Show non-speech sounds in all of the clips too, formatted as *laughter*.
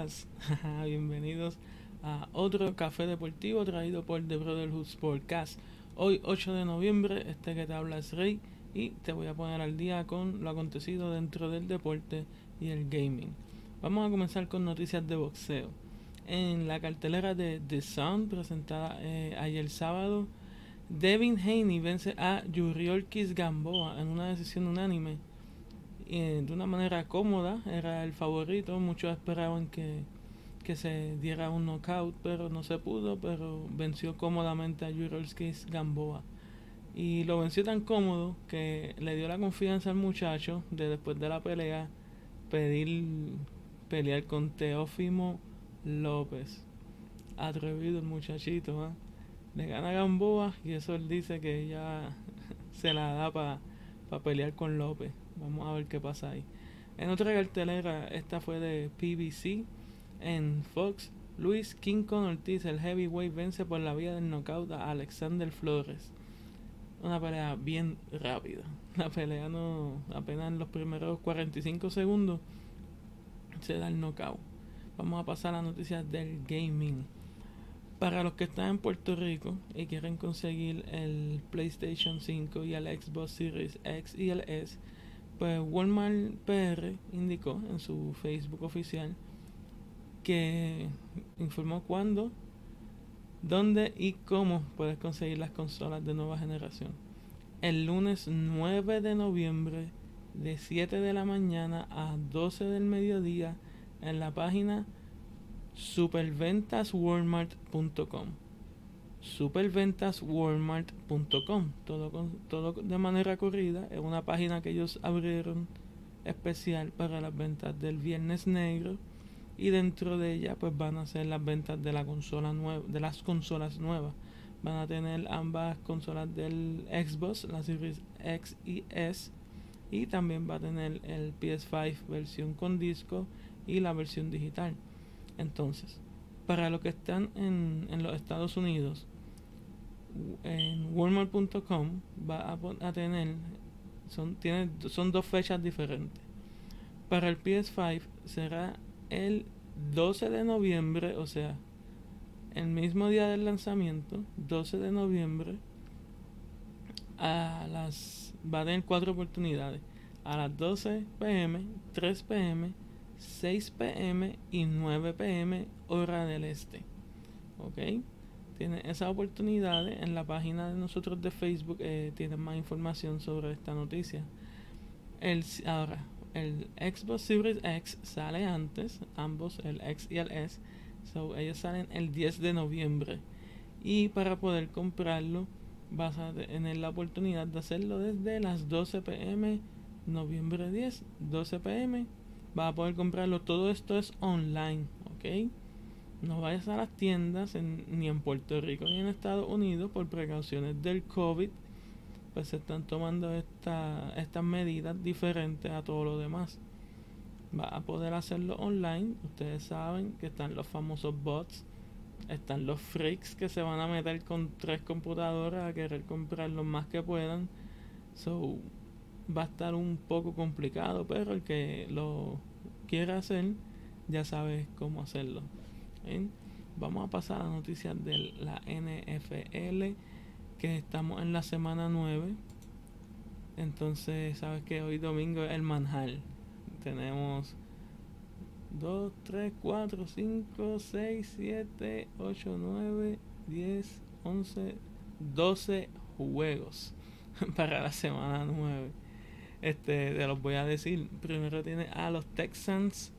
*laughs* Bienvenidos a otro café deportivo traído por The Brotherhood Sportcast. Hoy 8 de noviembre, este que te habla es Rey y te voy a poner al día con lo acontecido dentro del deporte y el gaming. Vamos a comenzar con noticias de boxeo. En la cartelera de The Sun presentada eh, ayer sábado, Devin Haney vence a Yuriorkis Gamboa en una decisión unánime de una manera cómoda, era el favorito, muchos esperaban que, que se diera un knockout, pero no se pudo, pero venció cómodamente a Jurolskis Gamboa. Y lo venció tan cómodo que le dio la confianza al muchacho de después de la pelea pedir pelear con Teófimo López. Atrevido el muchachito, ¿eh? Le gana Gamboa y eso él dice que ya *laughs* se la da para pelear con López. Vamos a ver qué pasa ahí. En otra cartelera, esta fue de PBC. En Fox, Luis King con Ortiz, el heavyweight, vence por la vía del knockout a Alexander Flores. Una pelea bien rápida. La pelea no, apenas en los primeros 45 segundos se da el knockout. Vamos a pasar a las noticias del gaming. Para los que están en Puerto Rico y quieren conseguir el PlayStation 5 y el Xbox Series X y el S, pues Walmart PR indicó en su Facebook oficial que informó cuándo, dónde y cómo puedes conseguir las consolas de nueva generación. El lunes 9 de noviembre de 7 de la mañana a 12 del mediodía en la página superventaswalmart.com superventaswalmart.com todo, con, todo de manera corrida. Es una página que ellos abrieron especial para las ventas del viernes negro. Y dentro de ella pues van a ser las ventas de la consola de las consolas nuevas. Van a tener ambas consolas del Xbox la Series X y S. Y también va a tener el PS5 versión con disco y la versión digital entonces para los que están en, los Estados Unidos en Walmart.com va a, tener son, tiene, son dos fechas diferentes. Para el PS5 será el 12 de noviembre, o sea, el mismo día del lanzamiento, 12 de noviembre, a las va a tener cuatro oportunidades. A las 12 pm, 3 pm, 6 pm y 9 pm hora del este. ¿Ok? tiene esas oportunidades en la página de nosotros de Facebook eh, tienen más información sobre esta noticia el ahora el Xbox Series X sale antes ambos el X y el S so ellos salen el 10 de noviembre y para poder comprarlo vas a tener la oportunidad de hacerlo desde las 12 pm noviembre 10 12 pm vas a poder comprarlo todo esto es online ok no vayas a las tiendas ni en Puerto Rico ni en Estados Unidos por precauciones del COVID, pues se están tomando esta, estas medidas diferentes a todo lo demás. Va a poder hacerlo online. Ustedes saben que están los famosos bots, están los freaks que se van a meter con tres computadoras a querer comprar lo más que puedan. So, va a estar un poco complicado, pero el que lo quiera hacer ya sabe cómo hacerlo. Vamos a pasar a las noticias de la NFL, que estamos en la semana 9. Entonces, sabes que hoy domingo es el manjal. Tenemos 2, 3, 4, 5, 6, 7, 8, 9, 10, 11, 12 juegos *laughs* para la semana 9. Este, te los voy a decir. Primero tiene a los Texans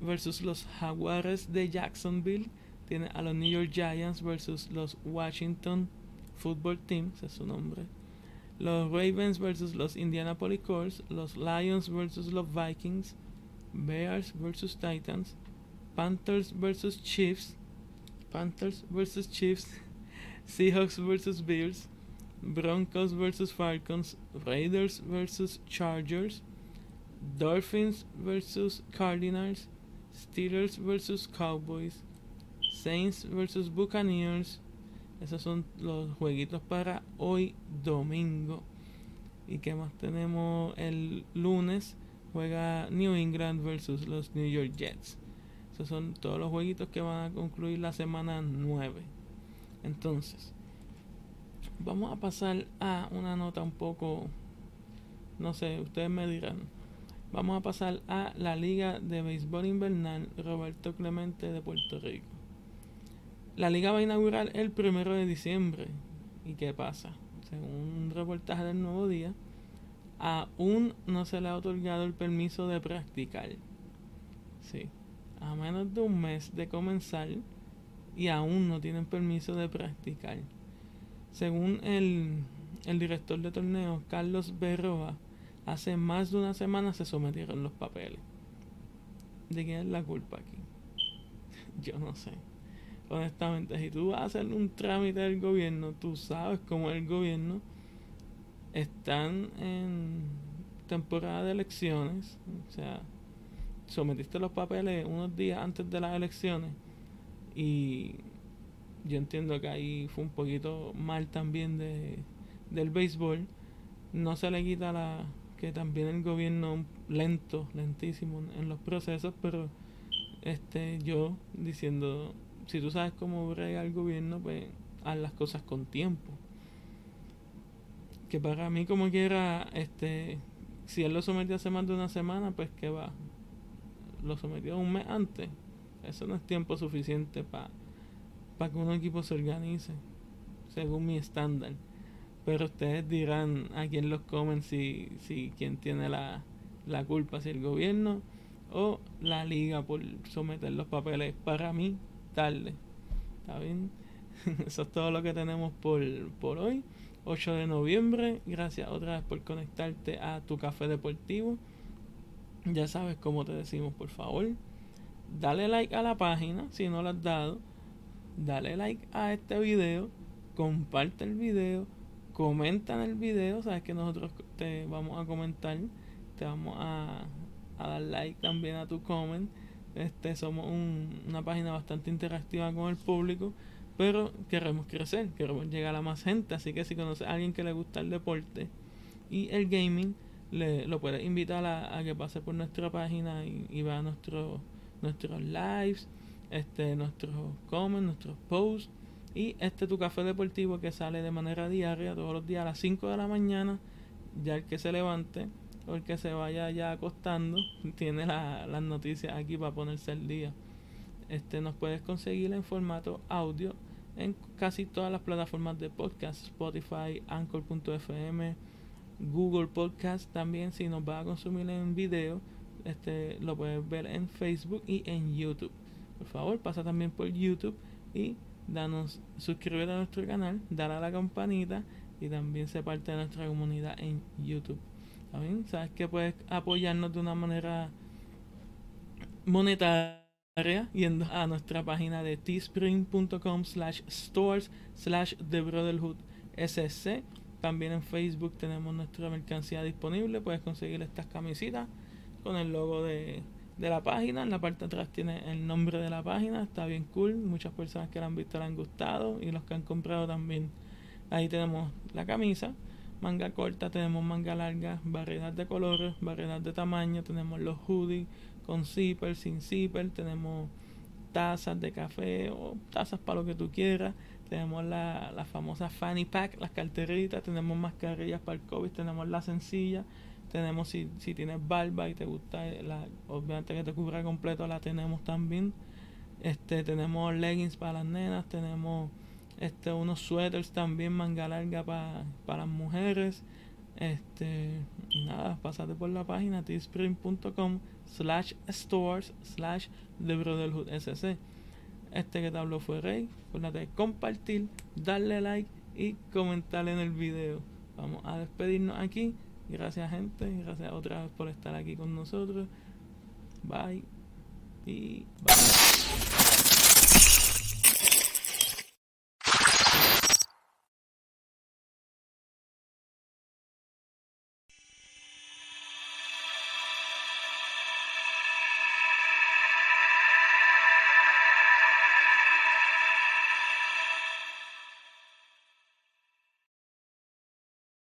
versus los Jaguares de Jacksonville. Tiene a los New York Giants versus los Washington Football Team, ese es su nombre. Los Ravens versus los Indianapolis Colts. Los Lions versus los Vikings. Bears versus Titans. Panthers versus Chiefs. Panthers versus Chiefs. *laughs* Seahawks versus Bills. Broncos versus Falcons. Raiders versus Chargers. Dolphins versus Cardinals. Steelers versus Cowboys, Saints versus Buccaneers. Esos son los jueguitos para hoy domingo. ¿Y qué más tenemos el lunes? Juega New England versus los New York Jets. Esos son todos los jueguitos que van a concluir la semana 9. Entonces, vamos a pasar a una nota un poco, no sé, ustedes me dirán. Vamos a pasar a la Liga de Béisbol Invernal Roberto Clemente de Puerto Rico. La liga va a inaugurar el primero de diciembre. ¿Y qué pasa? Según un reportaje del Nuevo Día, aún no se le ha otorgado el permiso de practicar. Sí, a menos de un mes de comenzar y aún no tienen permiso de practicar. Según el, el director de torneo, Carlos Berroa, hace más de una semana se sometieron los papeles. ¿De quién es la culpa aquí? *laughs* Yo no sé. Honestamente, si tú vas a hacer un trámite del gobierno, tú sabes cómo el gobierno están en temporada de elecciones. O sea, sometiste los papeles unos días antes de las elecciones y yo entiendo que ahí fue un poquito mal también de, del béisbol. No se le quita la que también el gobierno lento, lentísimo en los procesos, pero este yo diciendo, si tú sabes cómo brega el gobierno, pues haz las cosas con tiempo. Que para mí como quiera, este, si él lo sometió hace más de una semana, pues que va, lo sometió un mes antes. Eso no es tiempo suficiente para para que un equipo se organice, según mi estándar. Pero ustedes dirán a quién los comen si, si quién tiene la, la culpa, si el gobierno o la liga por someter los papeles. Para mí, tarde. ¿Está bien? *laughs* Eso es todo lo que tenemos por, por hoy. 8 de noviembre. Gracias otra vez por conectarte a tu café deportivo. Ya sabes cómo te decimos, por favor. Dale like a la página si no lo has dado. Dale like a este video. Comparte el video. Comenta en el video. Sabes que nosotros te vamos a comentar. Te vamos a, a dar like también a tu comment. Este, somos una página bastante interactiva con el público. Pero queremos crecer, queremos llegar a más gente. Así que si conoces a alguien que le gusta el deporte y el gaming, le, lo puedes invitar a, que pase por nuestra página y, vea nuestro, nuestros lives, este, nuestros comments, nuestros posts y este tu café deportivo que sale de manera diaria todos los días a las 5 de la mañana. Ya el que se levante o el que se vaya ya acostando *laughs* tiene las noticias aquí para ponerse al día. Este nos puedes conseguir en formato audio en casi todas las plataformas de podcast, Spotify, Anchor.fm, Google Podcast también si nos va a consumir en video, este lo puedes ver en Facebook y en YouTube. Por favor, pasa también por YouTube y danos suscríbete a nuestro canal, dale a la campanita y también se parte de nuestra comunidad en YouTube. ¿Está Sabes que puedes apoyarnos de una manera monetaria yendo a nuestra página de teespring.com slash stores slash The Brotherhood SC también en Facebook tenemos nuestra mercancía disponible. Puedes conseguir estas camisitas con el logo de, la página. En la parte de atrás tiene el nombre de la página. Está bien cool. Muchas personas que la han visto la han gustado. Y los que han comprado también. Ahí tenemos la camisa. Manga corta, tenemos manga larga, variedad de colores, variedad de tamaño. Tenemos los hoodies con zipper, sin zipper. Tenemos tazas de café o tazas para lo que tú quieras. Tenemos la, la famosa fanny pack, las carteritas, tenemos mascarillas para el COVID, tenemos la sencilla, tenemos si, si tienes barba y te gusta, la, obviamente que te cubra completo, la tenemos también. Este, tenemos leggings para las nenas, tenemos este, unos suéteres también, manga larga para, para las mujeres. Este, nada, pasate por la página teespring.com slash stores slash The Brotherhood SC. Este que te habló fue Rey. Acuérdate compartir, darle like y comentar en el video. Vamos a despedirnos aquí. Gracias gente, gracias otra vez por estar aquí con nosotros. Bye y bye.